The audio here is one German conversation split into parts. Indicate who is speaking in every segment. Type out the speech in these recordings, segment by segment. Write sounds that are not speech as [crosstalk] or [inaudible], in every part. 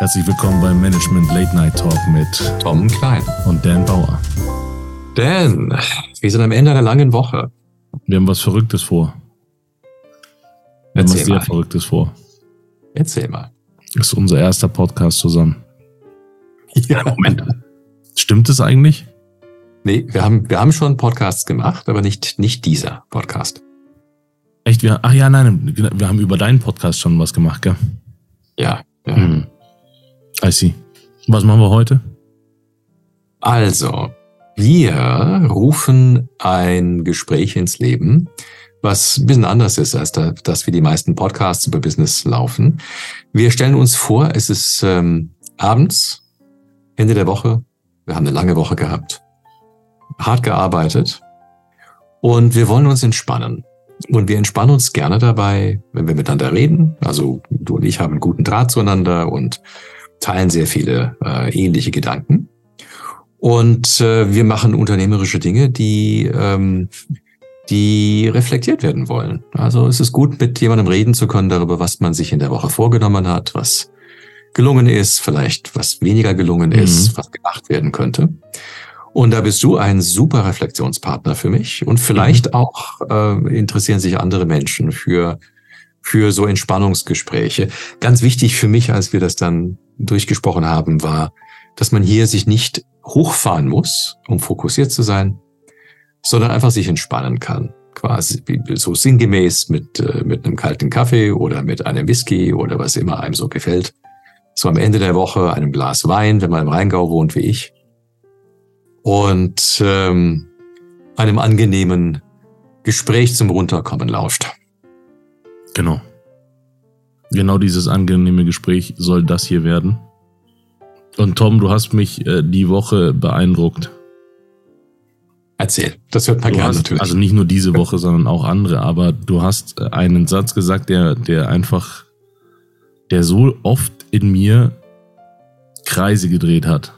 Speaker 1: Herzlich willkommen beim Management Late Night Talk mit
Speaker 2: Tom Klein
Speaker 1: und Dan Bauer.
Speaker 2: Dan, wir sind am Ende einer langen Woche.
Speaker 1: Wir haben was Verrücktes vor. Wir Erzähl haben was sehr mal. Verrücktes vor.
Speaker 2: Erzähl mal.
Speaker 1: Das ist unser erster Podcast zusammen. Ja. Moment. Stimmt es eigentlich?
Speaker 2: Nee, wir haben, wir haben schon Podcasts gemacht, aber nicht, nicht dieser Podcast.
Speaker 1: Echt? Wir, ach ja, nein, wir haben über deinen Podcast schon was gemacht, gell?
Speaker 2: Ja. ja. Hm.
Speaker 1: I see. Was machen wir heute?
Speaker 2: Also, wir rufen ein Gespräch ins Leben, was ein bisschen anders ist, als da, dass wir die meisten Podcasts über Business laufen. Wir stellen uns vor, es ist ähm, abends, Ende der Woche. Wir haben eine lange Woche gehabt, hart gearbeitet und wir wollen uns entspannen. Und wir entspannen uns gerne dabei, wenn wir miteinander reden. Also du und ich haben einen guten Draht zueinander und teilen sehr viele äh, ähnliche Gedanken. Und äh, wir machen unternehmerische Dinge, die, ähm, die reflektiert werden wollen. Also es ist gut, mit jemandem reden zu können darüber, was man sich in der Woche vorgenommen hat, was gelungen ist, vielleicht was weniger gelungen ist, mhm. was gemacht werden könnte. Und da bist du ein super Reflexionspartner für mich. Und vielleicht mhm. auch äh, interessieren sich andere Menschen für, für so Entspannungsgespräche. Ganz wichtig für mich, als wir das dann durchgesprochen haben, war, dass man hier sich nicht hochfahren muss, um fokussiert zu sein, sondern einfach sich entspannen kann. Quasi so sinngemäß mit, äh, mit einem kalten Kaffee oder mit einem Whisky oder was immer einem so gefällt. So am Ende der Woche einem Glas Wein, wenn man im Rheingau wohnt wie ich. Und ähm, einem angenehmen Gespräch zum Runterkommen lauscht.
Speaker 1: Genau. Genau dieses angenehme Gespräch soll das hier werden. Und Tom, du hast mich äh, die Woche beeindruckt.
Speaker 2: Erzähl, das hört man gerne natürlich.
Speaker 1: Also nicht nur diese Woche, sondern auch andere, aber du hast äh, einen Satz gesagt, der, der einfach, der so oft in mir Kreise gedreht hat.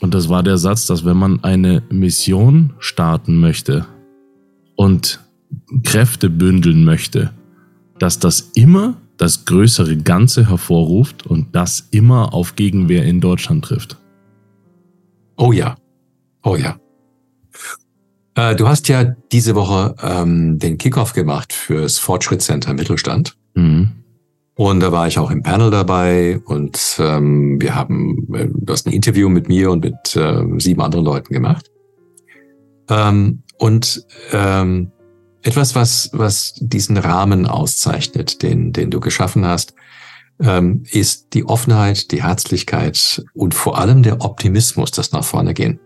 Speaker 1: Und das war der Satz, dass wenn man eine Mission starten möchte und Kräfte bündeln möchte, dass das immer das größere Ganze hervorruft und das immer auf Gegenwehr in Deutschland trifft.
Speaker 2: Oh ja, oh ja. Äh, du hast ja diese Woche ähm, den Kickoff gemacht fürs Fortschrittscenter Mittelstand. Mhm. Und da war ich auch im Panel dabei und ähm, wir haben, äh, du hast ein Interview mit mir und mit äh, sieben anderen Leuten gemacht. Ähm, und ähm, etwas, was, was diesen Rahmen auszeichnet, den, den du geschaffen hast, ähm, ist die Offenheit, die Herzlichkeit und vor allem der Optimismus, das nach vorne gehen.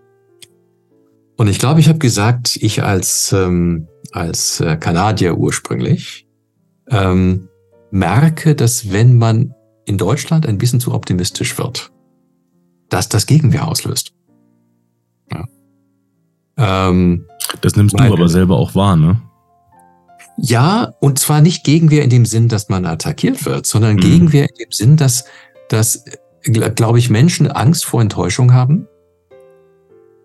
Speaker 2: Und ich glaube, ich habe gesagt, ich als, ähm, als äh, Kanadier ursprünglich ähm, merke, dass wenn man in Deutschland ein bisschen zu optimistisch wird, dass das Gegenwehr auslöst. Ja.
Speaker 1: Ähm, das nimmst weil, du aber selber auch wahr, ne?
Speaker 2: Ja, und zwar nicht Gegenwehr in dem Sinn, dass man attackiert wird, sondern mhm. Gegenwehr in dem Sinn, dass, dass glaube ich, Menschen Angst vor Enttäuschung haben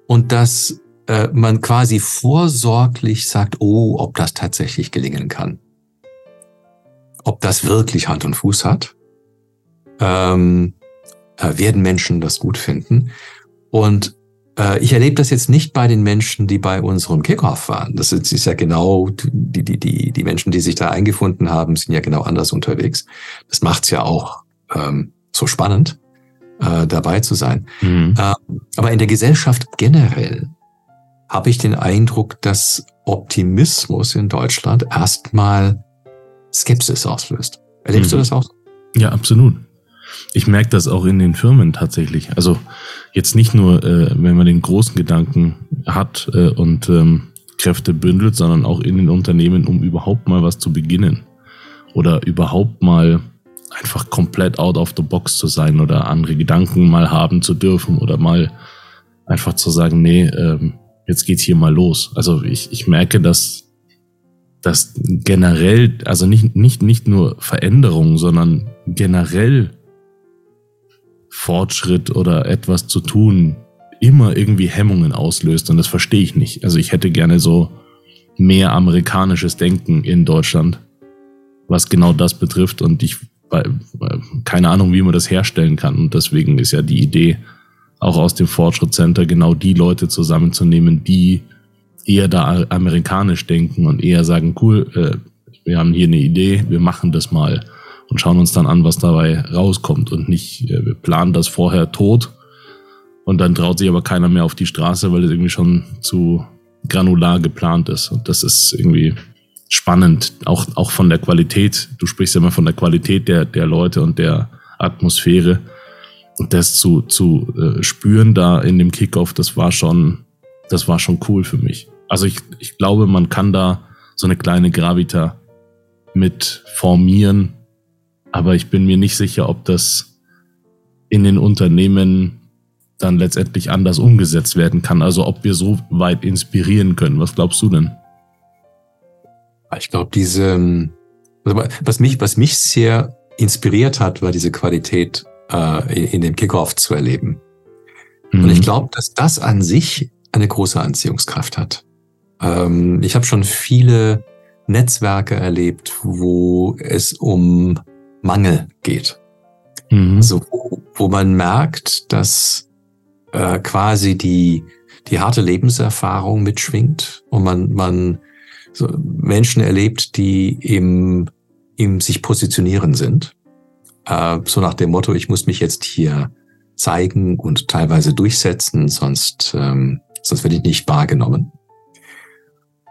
Speaker 2: und dass äh, man quasi vorsorglich sagt, oh, ob das tatsächlich gelingen kann. Ob das wirklich Hand und Fuß hat. Ähm, äh, werden Menschen das gut finden. Und ich erlebe das jetzt nicht bei den Menschen, die bei unserem Kickoff waren. Das ist, ist ja genau, die, die, die, die Menschen, die sich da eingefunden haben, sind ja genau anders unterwegs. Das macht's ja auch ähm, so spannend, äh, dabei zu sein. Mhm. Äh, aber in der Gesellschaft generell habe ich den Eindruck, dass Optimismus in Deutschland erstmal Skepsis auslöst. Erlebst mhm. du das auch?
Speaker 1: Ja, absolut. Ich merke das auch in den Firmen tatsächlich. Also jetzt nicht nur, äh, wenn man den großen Gedanken hat äh, und ähm, Kräfte bündelt, sondern auch in den Unternehmen, um überhaupt mal was zu beginnen oder überhaupt mal einfach komplett out of the box zu sein oder andere Gedanken mal haben zu dürfen oder mal einfach zu sagen, nee, ähm, jetzt geht's hier mal los. Also ich, ich merke, dass dass generell, also nicht, nicht, nicht nur Veränderungen, sondern generell Fortschritt oder etwas zu tun immer irgendwie Hemmungen auslöst und das verstehe ich nicht. Also ich hätte gerne so mehr amerikanisches Denken in Deutschland, was genau das betrifft und ich bei, keine Ahnung, wie man das herstellen kann. Und deswegen ist ja die Idee, auch aus dem Fortschritt Center genau die Leute zusammenzunehmen, die eher da amerikanisch denken und eher sagen, cool, äh, wir haben hier eine Idee, wir machen das mal und schauen uns dann an, was dabei rauskommt und nicht, äh, wir planen das vorher tot und dann traut sich aber keiner mehr auf die Straße, weil es irgendwie schon zu granular geplant ist. Und das ist irgendwie spannend, auch, auch von der Qualität. Du sprichst ja immer von der Qualität der, der Leute und der Atmosphäre. Und das zu, zu äh, spüren da in dem Kickoff, das war schon, das war schon cool für mich. Also ich, ich glaube, man kann da so eine kleine Gravita mit formieren, aber ich bin mir nicht sicher, ob das in den Unternehmen dann letztendlich anders umgesetzt werden kann. Also ob wir so weit inspirieren können. Was glaubst du denn?
Speaker 2: Ich glaube, diese, ähm, also was mich, was mich sehr inspiriert hat, war diese Qualität äh, in dem Kickoff zu erleben. Mhm. Und ich mhm. glaube, dass das an sich eine große Anziehungskraft hat. Ähm, ich habe schon viele Netzwerke erlebt, wo es um Mangel geht. Mhm. Also wo, wo man merkt, dass äh, quasi die, die harte Lebenserfahrung mitschwingt und man, man so Menschen erlebt, die im, im sich positionieren sind. Äh, so nach dem Motto, ich muss mich jetzt hier zeigen und teilweise durchsetzen, sonst, ähm, sonst werde ich nicht wahrgenommen.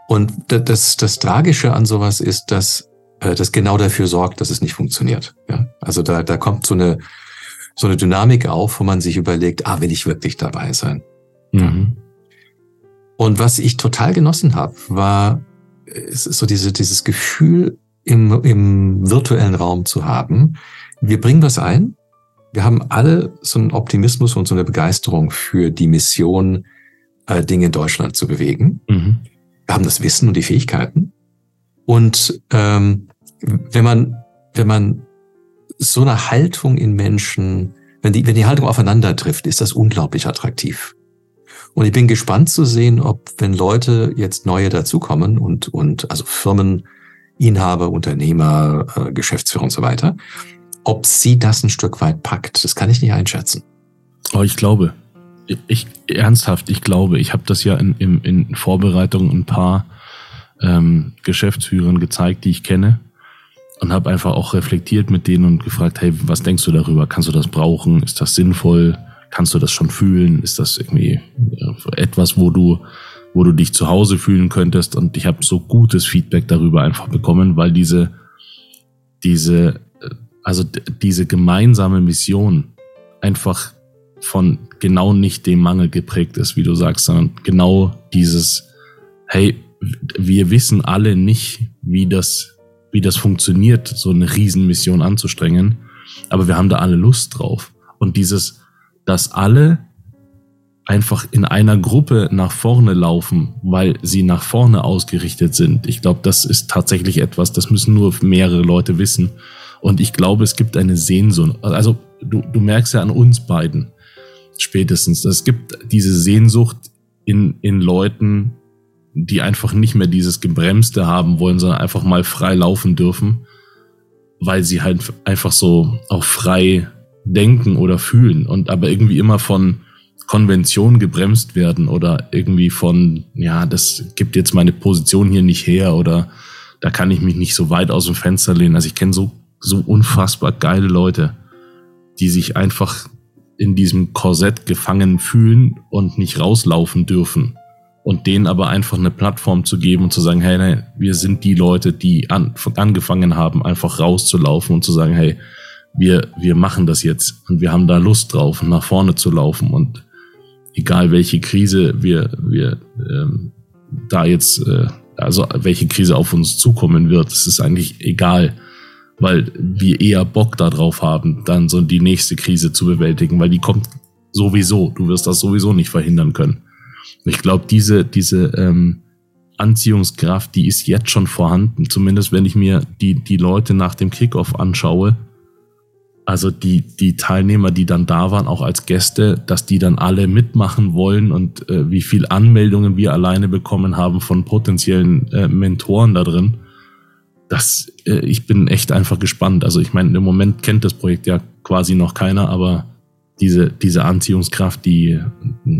Speaker 2: Und das, das Tragische an sowas ist, dass äh, das genau dafür sorgt, dass es nicht funktioniert. Ja? Also da, da kommt so eine, so eine Dynamik auf, wo man sich überlegt, ah, will ich wirklich dabei sein? Mhm. Und was ich total genossen habe, war es ist so diese, dieses Gefühl im, im virtuellen Raum zu haben. Wir bringen was ein. Wir haben alle so einen Optimismus und so eine Begeisterung für die Mission, äh, Dinge in Deutschland zu bewegen. Mhm. Wir haben das Wissen und die Fähigkeiten. Und ähm, wenn man, wenn man so eine Haltung in Menschen, wenn die, wenn die Haltung aufeinander trifft, ist das unglaublich attraktiv. Und ich bin gespannt zu sehen, ob, wenn Leute jetzt neue dazukommen und, und also Firmeninhaber, Unternehmer, äh, Geschäftsführer und so weiter, ob sie das ein Stück weit packt. Das kann ich nicht einschätzen.
Speaker 1: Oh, ich glaube. Ich, ernsthaft, ich glaube, ich habe das ja in, in, in Vorbereitung ein paar ähm, Geschäftsführern gezeigt, die ich kenne und habe einfach auch reflektiert mit denen und gefragt, hey, was denkst du darüber? Kannst du das brauchen? Ist das sinnvoll? Kannst du das schon fühlen? Ist das irgendwie etwas, wo du, wo du dich zu Hause fühlen könntest? Und ich habe so gutes Feedback darüber einfach bekommen, weil diese, diese, also diese gemeinsame Mission einfach von genau nicht dem Mangel geprägt ist, wie du sagst, sondern genau dieses, hey, wir wissen alle nicht, wie das, wie das funktioniert, so eine Riesenmission anzustrengen, aber wir haben da alle Lust drauf. Und dieses, dass alle einfach in einer Gruppe nach vorne laufen, weil sie nach vorne ausgerichtet sind. Ich glaube, das ist tatsächlich etwas, das müssen nur mehrere Leute wissen. Und ich glaube, es gibt eine Sehnsucht. Also du, du merkst ja an uns beiden spätestens, es gibt diese Sehnsucht in, in Leuten, die einfach nicht mehr dieses Gebremste haben wollen, sondern einfach mal frei laufen dürfen, weil sie halt einfach so auch frei denken oder fühlen und aber irgendwie immer von Konvention gebremst werden oder irgendwie von, ja, das gibt jetzt meine Position hier nicht her oder da kann ich mich nicht so weit aus dem Fenster lehnen. Also ich kenne so, so unfassbar geile Leute, die sich einfach in diesem Korsett gefangen fühlen und nicht rauslaufen dürfen. Und denen aber einfach eine Plattform zu geben und zu sagen, hey, nee, wir sind die Leute, die an, angefangen haben, einfach rauszulaufen und zu sagen, hey, wir, wir machen das jetzt. Und wir haben da Lust drauf, nach vorne zu laufen. Und egal welche Krise wir, wir ähm, da jetzt, äh, also welche Krise auf uns zukommen wird, es ist eigentlich egal, weil wir eher Bock darauf haben, dann so die nächste Krise zu bewältigen, weil die kommt sowieso, du wirst das sowieso nicht verhindern können. Ich glaube, diese, diese ähm, Anziehungskraft, die ist jetzt schon vorhanden, zumindest wenn ich mir die, die Leute nach dem Kickoff anschaue, also die, die Teilnehmer, die dann da waren, auch als Gäste, dass die dann alle mitmachen wollen und äh, wie viel Anmeldungen wir alleine bekommen haben von potenziellen äh, Mentoren da drin, das, äh, ich bin echt einfach gespannt. Also ich meine, im Moment kennt das Projekt ja quasi noch keiner, aber diese, diese Anziehungskraft, die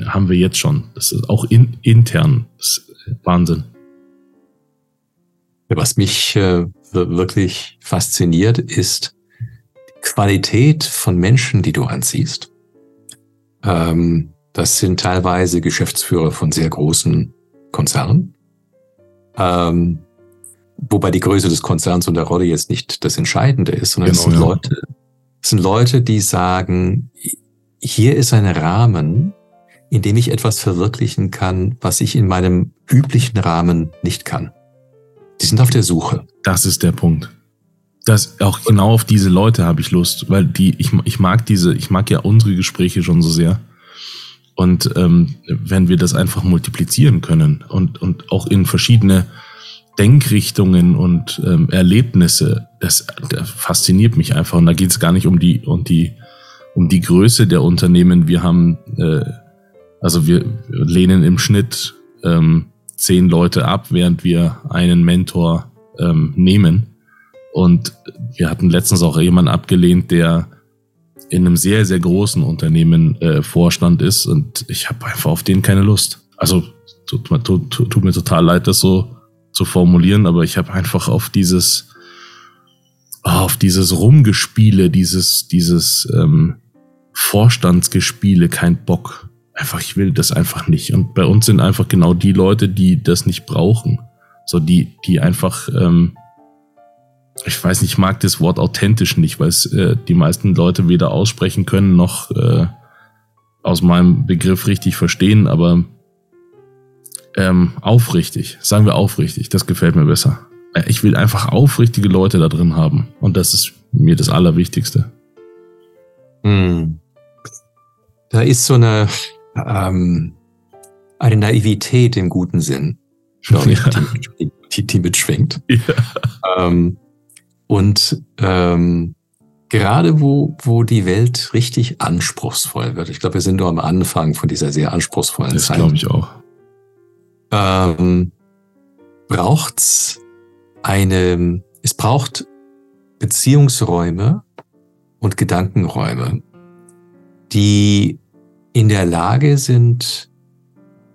Speaker 1: haben wir jetzt schon. Das ist auch in, intern. Das ist Wahnsinn.
Speaker 2: Was mich äh, wirklich fasziniert, ist die Qualität von Menschen, die du anziehst. Ähm, das sind teilweise Geschäftsführer von sehr großen Konzernen. Ähm, wobei die Größe des Konzerns und der Rolle jetzt nicht das Entscheidende ist, sondern genau, es sind ja. Leute, es sind Leute, die sagen, hier ist ein Rahmen, in dem ich etwas verwirklichen kann, was ich in meinem üblichen Rahmen nicht kann. Die sind auf der Suche.
Speaker 1: Das ist der Punkt. Das auch genau auf diese Leute habe ich Lust, weil die ich, ich mag diese, ich mag ja unsere Gespräche schon so sehr. Und ähm, wenn wir das einfach multiplizieren können und und auch in verschiedene Denkrichtungen und ähm, Erlebnisse, das, das fasziniert mich einfach. Und da geht es gar nicht um die um die um die Größe der Unternehmen. Wir haben äh, also wir lehnen im Schnitt ähm, zehn Leute ab, während wir einen Mentor ähm, nehmen. Und wir hatten letztens auch jemanden abgelehnt, der in einem sehr, sehr großen Unternehmen äh, Vorstand ist und ich habe einfach auf den keine Lust. Also tut, tut, tut, mir total leid, das so zu formulieren, aber ich habe einfach auf dieses auf dieses Rumgespiele, dieses dieses ähm, Vorstandsgespiele kein Bock einfach, ich will das einfach nicht. Und bei uns sind einfach genau die Leute, die das nicht brauchen. So die, die einfach, ähm, ich weiß nicht, ich mag das Wort authentisch nicht, weil es äh, die meisten Leute weder aussprechen können noch äh, aus meinem Begriff richtig verstehen, aber ähm, aufrichtig, sagen wir aufrichtig, das gefällt mir besser. Äh, ich will einfach aufrichtige Leute da drin haben und das ist mir das Allerwichtigste.
Speaker 2: Hm. Da ist so eine, ähm, eine Naivität im guten Sinn, glaube [laughs] ich, ja. die, die, die, mitschwingt. Ja. Ähm, und ähm, gerade wo, wo die Welt richtig anspruchsvoll wird, ich glaube, wir sind nur am Anfang von dieser sehr anspruchsvollen
Speaker 1: das Zeit. Das glaube ich auch.
Speaker 2: Ähm, braucht's eine, es braucht Beziehungsräume und Gedankenräume, die in der Lage sind,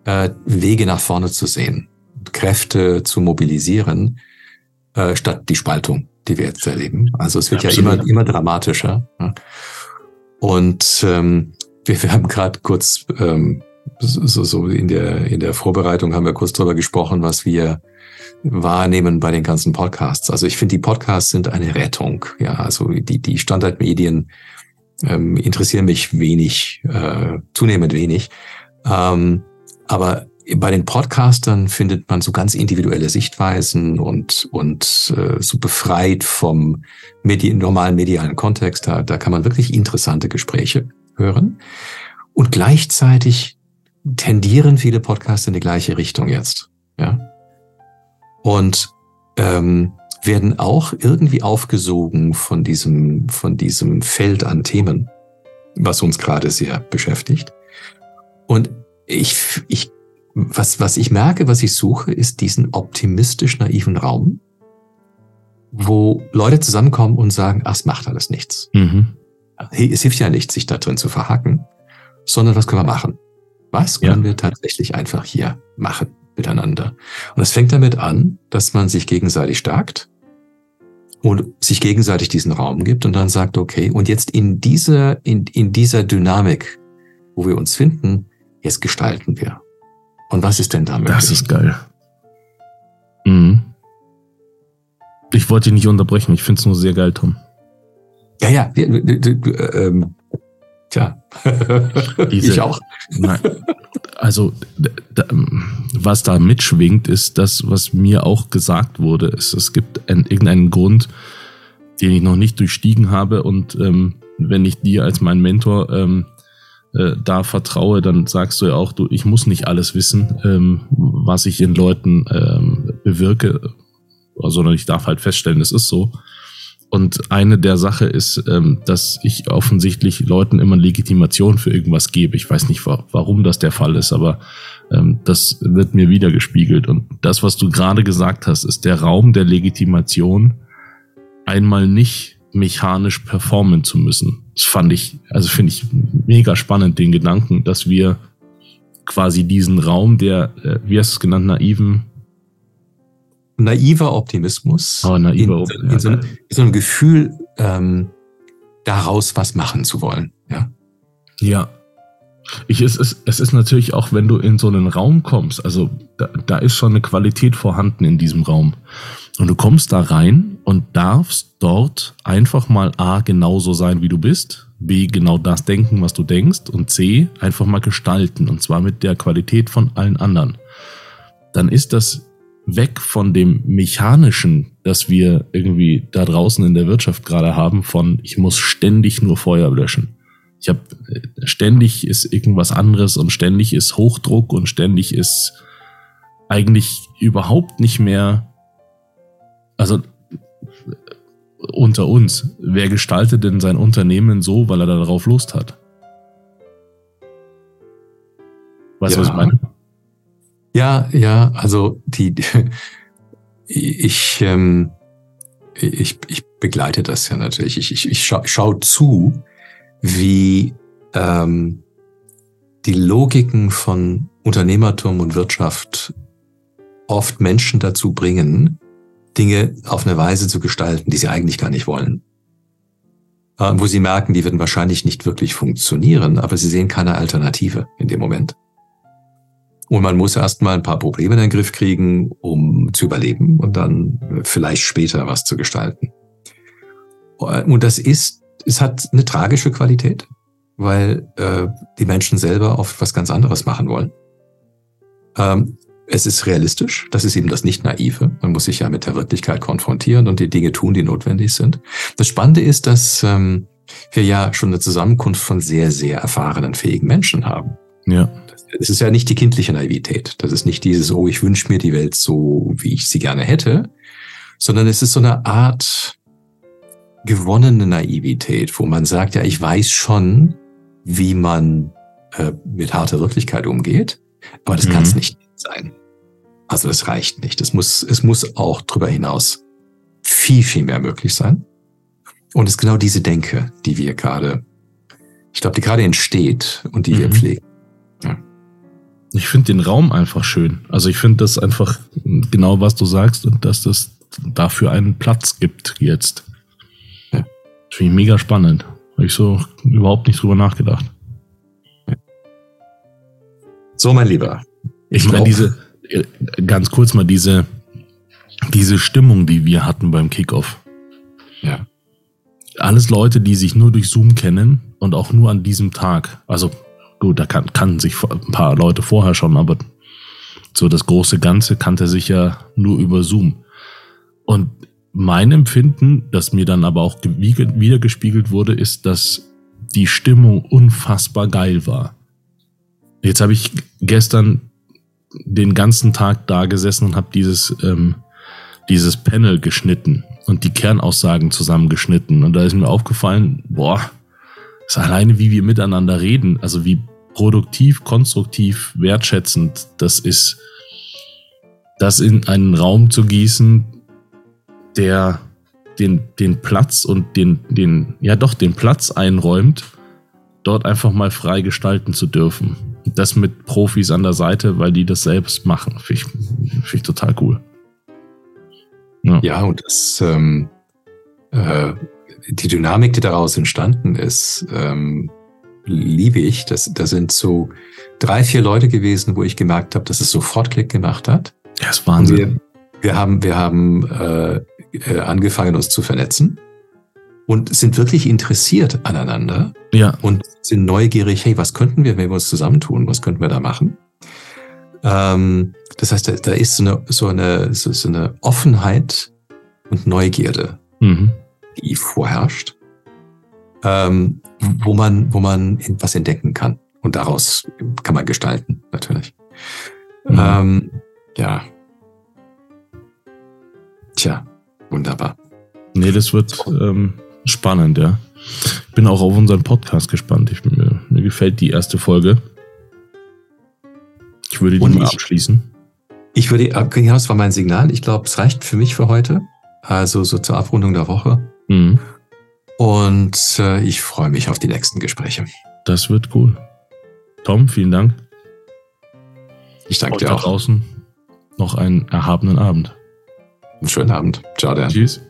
Speaker 2: äh, Wege nach vorne zu sehen, Kräfte zu mobilisieren, äh, statt die Spaltung, die wir jetzt erleben. Also es wird Absolut. ja immer, immer dramatischer. Ja. Und ähm, wir, wir haben gerade kurz ähm, so, so in der in der Vorbereitung haben wir kurz darüber gesprochen, was wir wahrnehmen bei den ganzen Podcasts. Also ich finde, die Podcasts sind eine Rettung. Ja, also die die Standardmedien ähm, interessieren mich wenig, äh, zunehmend wenig. Ähm, aber bei den Podcastern findet man so ganz individuelle Sichtweisen und, und äh, so befreit vom Medi normalen medialen Kontext. Da, da kann man wirklich interessante Gespräche hören. Und gleichzeitig tendieren viele Podcasts in die gleiche Richtung jetzt. Ja. Und ähm, werden auch irgendwie aufgesogen von diesem, von diesem Feld an Themen, was uns gerade sehr beschäftigt. Und ich, ich, was, was ich merke, was ich suche, ist diesen optimistisch naiven Raum, wo Leute zusammenkommen und sagen, ach, es macht alles nichts. Mhm. Es hilft ja nicht, sich da drin zu verhaken, sondern was können wir machen? Was können ja. wir tatsächlich einfach hier machen? Miteinander. Und es fängt damit an, dass man sich gegenseitig stärkt und sich gegenseitig diesen Raum gibt und dann sagt, okay, und jetzt in dieser, in, in dieser Dynamik, wo wir uns finden, jetzt gestalten wir. Und was ist denn damit?
Speaker 1: Das ist geil. Mhm. Ich wollte dich nicht unterbrechen, ich finde es nur sehr geil, Tom.
Speaker 2: Ja, ja, ähm, tja, [laughs]
Speaker 1: Diese, ich auch. Nein, also da, was da mitschwingt, ist das, was mir auch gesagt wurde. Es, es gibt ein, irgendeinen Grund, den ich noch nicht durchstiegen habe. Und ähm, wenn ich dir als mein Mentor ähm, äh, da vertraue, dann sagst du ja auch, du, ich muss nicht alles wissen, ähm, was ich in Leuten ähm, bewirke, sondern ich darf halt feststellen, es ist so. Und eine der Sache ist, ähm, dass ich offensichtlich Leuten immer Legitimation für irgendwas gebe. Ich weiß nicht, warum das der Fall ist, aber ähm, das wird mir wieder gespiegelt. Und das, was du gerade gesagt hast, ist der Raum der Legitimation, einmal nicht mechanisch performen zu müssen. Das fand ich, also finde ich mega spannend, den Gedanken, dass wir quasi diesen Raum der, äh, wie hast du es genannt, naiven
Speaker 2: naiver Optimismus.
Speaker 1: Oh, naiver
Speaker 2: in, in, in, so, in so einem Gefühl, ähm, daraus was machen zu wollen. Ja.
Speaker 1: Ja. Ich, es, ist, es ist natürlich auch, wenn du in so einen Raum kommst, also da, da ist schon eine Qualität vorhanden in diesem Raum. Und du kommst da rein und darfst dort einfach mal A, genauso sein, wie du bist, B, genau das denken, was du denkst und C, einfach mal gestalten und zwar mit der Qualität von allen anderen. Dann ist das weg von dem Mechanischen, das wir irgendwie da draußen in der Wirtschaft gerade haben, von ich muss ständig nur Feuer löschen. Ich habe ständig ist irgendwas anderes und ständig ist Hochdruck und ständig ist eigentlich überhaupt nicht mehr, also unter uns, wer gestaltet denn sein Unternehmen so, weil er darauf Lust hat?
Speaker 2: Weißt du, ja. was ich meine? Ja, ja, also die, ich, ähm, ich, ich begleite das ja natürlich. Ich, ich, ich scha schau zu, wie ähm, die Logiken von Unternehmertum und Wirtschaft oft Menschen dazu bringen, Dinge auf eine Weise zu gestalten, die sie eigentlich gar nicht wollen. Äh, wo sie merken, die werden wahrscheinlich nicht wirklich funktionieren, aber sie sehen keine Alternative in dem Moment. Und man muss erstmal ein paar Probleme in den Griff kriegen, um zu überleben und dann vielleicht später was zu gestalten. Und das ist, es hat eine tragische Qualität, weil äh, die Menschen selber oft was ganz anderes machen wollen. Ähm, es ist realistisch, das ist eben das nicht naive. Man muss sich ja mit der Wirklichkeit konfrontieren und die Dinge tun, die notwendig sind. Das Spannende ist, dass ähm, wir ja schon eine Zusammenkunft von sehr, sehr erfahrenen, fähigen Menschen haben.
Speaker 1: Ja
Speaker 2: es ist ja nicht die kindliche Naivität. Das ist nicht dieses, oh, ich wünsche mir die Welt so, wie ich sie gerne hätte, sondern es ist so eine Art gewonnene Naivität, wo man sagt, ja, ich weiß schon, wie man äh, mit harter Wirklichkeit umgeht, aber das mhm. kann es nicht sein. Also das reicht nicht. Es muss, es muss auch darüber hinaus viel, viel mehr möglich sein. Und es ist genau diese Denke, die wir gerade, ich glaube, die gerade entsteht und die mhm. wir pflegen.
Speaker 1: Ich finde den Raum einfach schön. Also ich finde das einfach genau, was du sagst und dass das dafür einen Platz gibt jetzt. Ja. Finde ich mega spannend. Habe ich so überhaupt nicht drüber nachgedacht.
Speaker 2: So, mein Lieber.
Speaker 1: Ich, ich meine, diese, äh, ganz kurz mal diese, diese Stimmung, die wir hatten beim Kickoff.
Speaker 2: Ja.
Speaker 1: Alles Leute, die sich nur durch Zoom kennen und auch nur an diesem Tag. Also gut, da kann, kannten sich ein paar Leute vorher schon, aber so das große Ganze kannte sich ja nur über Zoom. Und mein Empfinden, das mir dann aber auch wiedergespiegelt wurde, ist, dass die Stimmung unfassbar geil war. Jetzt habe ich gestern den ganzen Tag da gesessen und habe dieses, ähm, dieses Panel geschnitten und die Kernaussagen zusammengeschnitten. Und da ist mir aufgefallen, boah, ist alleine, wie wir miteinander reden, also wie produktiv, konstruktiv, wertschätzend das ist, das in einen Raum zu gießen, der den, den Platz und den, den, ja doch, den Platz einräumt, dort einfach mal frei gestalten zu dürfen. Das mit Profis an der Seite, weil die das selbst machen. Finde ich, find ich total cool.
Speaker 2: Ja, ja und das, ähm, äh, die Dynamik, die daraus entstanden ist, ähm, liebe ich. Das, da sind so drei, vier Leute gewesen, wo ich gemerkt habe, dass es sofort Klick gemacht hat.
Speaker 1: Das ist Wahnsinn.
Speaker 2: Wir, wir, haben, wir haben äh, äh, angefangen, uns zu vernetzen und sind wirklich interessiert aneinander.
Speaker 1: Ja.
Speaker 2: Und sind neugierig, hey, was könnten wir, wenn wir uns zusammentun, was könnten wir da machen? Ähm, das heißt, da, da ist so eine, so, eine, so, so eine Offenheit und Neugierde, mhm. Die vorherrscht ähm, wo man, wo man was entdecken kann. Und daraus kann man gestalten, natürlich. Mhm. Ähm, ja. Tja, wunderbar.
Speaker 1: Nee, das wird ähm, spannend, ja. Ich bin auch auf unseren Podcast gespannt. Ich, mir, mir gefällt die erste Folge. Ich würde die
Speaker 2: Und
Speaker 1: mal
Speaker 2: ich-
Speaker 1: abschließen.
Speaker 2: Ich würde, äh, ja, das war mein Signal. Ich glaube, es reicht für mich für heute. Also so zur Abrundung der Woche.
Speaker 1: Mhm.
Speaker 2: Und äh, ich freue mich auf die nächsten Gespräche.
Speaker 1: Das wird cool. Tom, vielen Dank.
Speaker 2: Ich danke
Speaker 1: Euch
Speaker 2: dir
Speaker 1: da
Speaker 2: auch.
Speaker 1: draußen noch einen erhabenen Abend.
Speaker 2: Einen schönen Abend. Ciao, Dan.
Speaker 1: Tschüss.